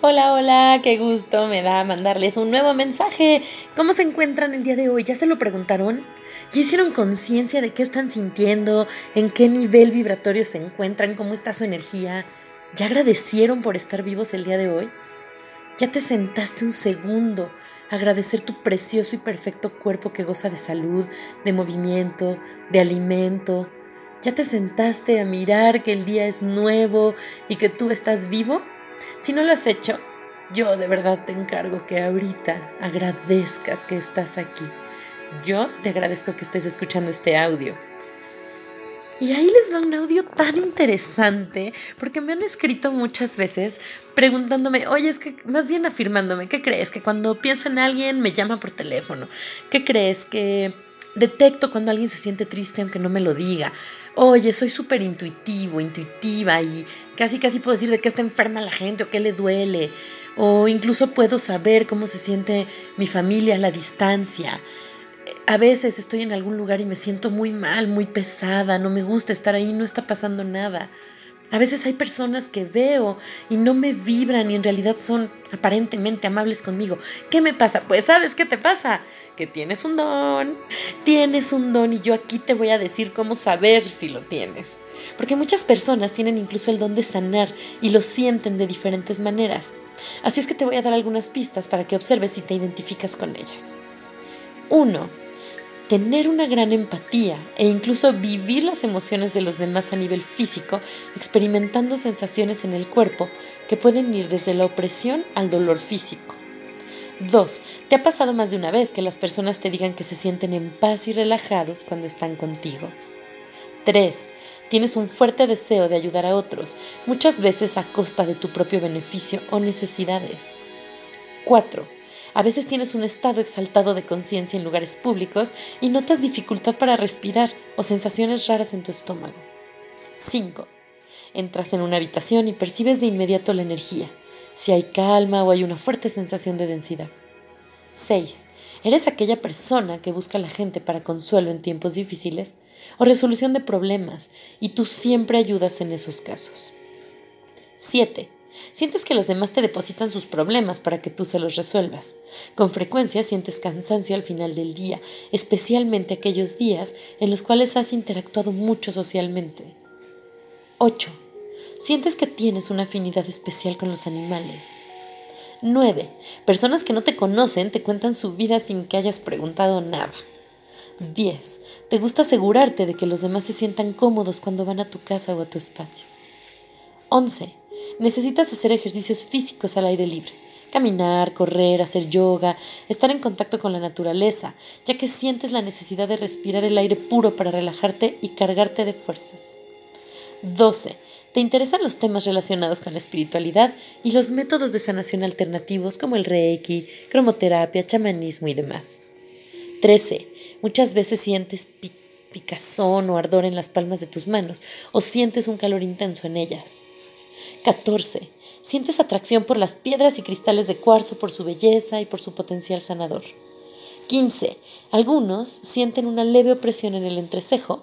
Hola, hola, qué gusto me da mandarles un nuevo mensaje. ¿Cómo se encuentran el día de hoy? ¿Ya se lo preguntaron? ¿Ya hicieron conciencia de qué están sintiendo? ¿En qué nivel vibratorio se encuentran? ¿Cómo está su energía? ¿Ya agradecieron por estar vivos el día de hoy? ¿Ya te sentaste un segundo a agradecer tu precioso y perfecto cuerpo que goza de salud, de movimiento, de alimento? ¿Ya te sentaste a mirar que el día es nuevo y que tú estás vivo? Si no lo has hecho, yo de verdad te encargo que ahorita agradezcas que estás aquí. Yo te agradezco que estés escuchando este audio. Y ahí les va un audio tan interesante, porque me han escrito muchas veces preguntándome, oye, es que más bien afirmándome, ¿qué crees? Que cuando pienso en alguien me llama por teléfono. ¿Qué crees? Que detecto cuando alguien se siente triste aunque no me lo diga. Oye, soy súper intuitivo, intuitiva y casi casi puedo decir de qué está enferma la gente o qué le duele. O incluso puedo saber cómo se siente mi familia a la distancia. A veces estoy en algún lugar y me siento muy mal, muy pesada, no me gusta estar ahí, no está pasando nada. A veces hay personas que veo y no me vibran y en realidad son aparentemente amables conmigo. ¿Qué me pasa? Pues sabes qué te pasa, que tienes un don, tienes un don y yo aquí te voy a decir cómo saber si lo tienes. Porque muchas personas tienen incluso el don de sanar y lo sienten de diferentes maneras. Así es que te voy a dar algunas pistas para que observes si te identificas con ellas. Uno, tener una gran empatía e incluso vivir las emociones de los demás a nivel físico, experimentando sensaciones en el cuerpo que pueden ir desde la opresión al dolor físico. 2. ¿Te ha pasado más de una vez que las personas te digan que se sienten en paz y relajados cuando están contigo? 3. Tienes un fuerte deseo de ayudar a otros, muchas veces a costa de tu propio beneficio o necesidades. 4 a veces tienes un estado exaltado de conciencia en lugares públicos y notas dificultad para respirar o sensaciones raras en tu estómago. 5. Entras en una habitación y percibes de inmediato la energía, si hay calma o hay una fuerte sensación de densidad. 6. ¿Eres aquella persona que busca a la gente para consuelo en tiempos difíciles o resolución de problemas y tú siempre ayudas en esos casos? 7. Sientes que los demás te depositan sus problemas para que tú se los resuelvas. Con frecuencia sientes cansancio al final del día, especialmente aquellos días en los cuales has interactuado mucho socialmente. 8. Sientes que tienes una afinidad especial con los animales. 9. Personas que no te conocen te cuentan su vida sin que hayas preguntado nada. 10. Te gusta asegurarte de que los demás se sientan cómodos cuando van a tu casa o a tu espacio. 11. Necesitas hacer ejercicios físicos al aire libre. Caminar, correr, hacer yoga, estar en contacto con la naturaleza, ya que sientes la necesidad de respirar el aire puro para relajarte y cargarte de fuerzas. 12. Te interesan los temas relacionados con la espiritualidad y los métodos de sanación alternativos como el reiki, cromoterapia, chamanismo y demás. 13. Muchas veces sientes picazón o ardor en las palmas de tus manos o sientes un calor intenso en ellas. 14. Sientes atracción por las piedras y cristales de cuarzo por su belleza y por su potencial sanador. 15. Algunos sienten una leve opresión en el entrecejo,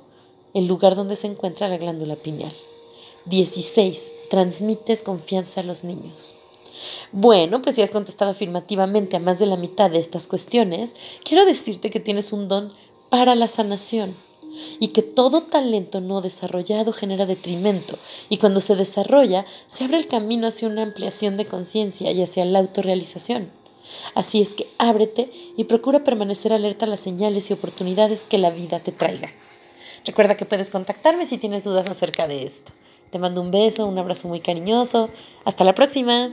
el lugar donde se encuentra la glándula pineal. 16. Transmites confianza a los niños. Bueno, pues si has contestado afirmativamente a más de la mitad de estas cuestiones, quiero decirte que tienes un don para la sanación y que todo talento no desarrollado genera detrimento y cuando se desarrolla se abre el camino hacia una ampliación de conciencia y hacia la autorrealización. Así es que ábrete y procura permanecer alerta a las señales y oportunidades que la vida te traiga. Recuerda que puedes contactarme si tienes dudas acerca de esto. Te mando un beso, un abrazo muy cariñoso. Hasta la próxima.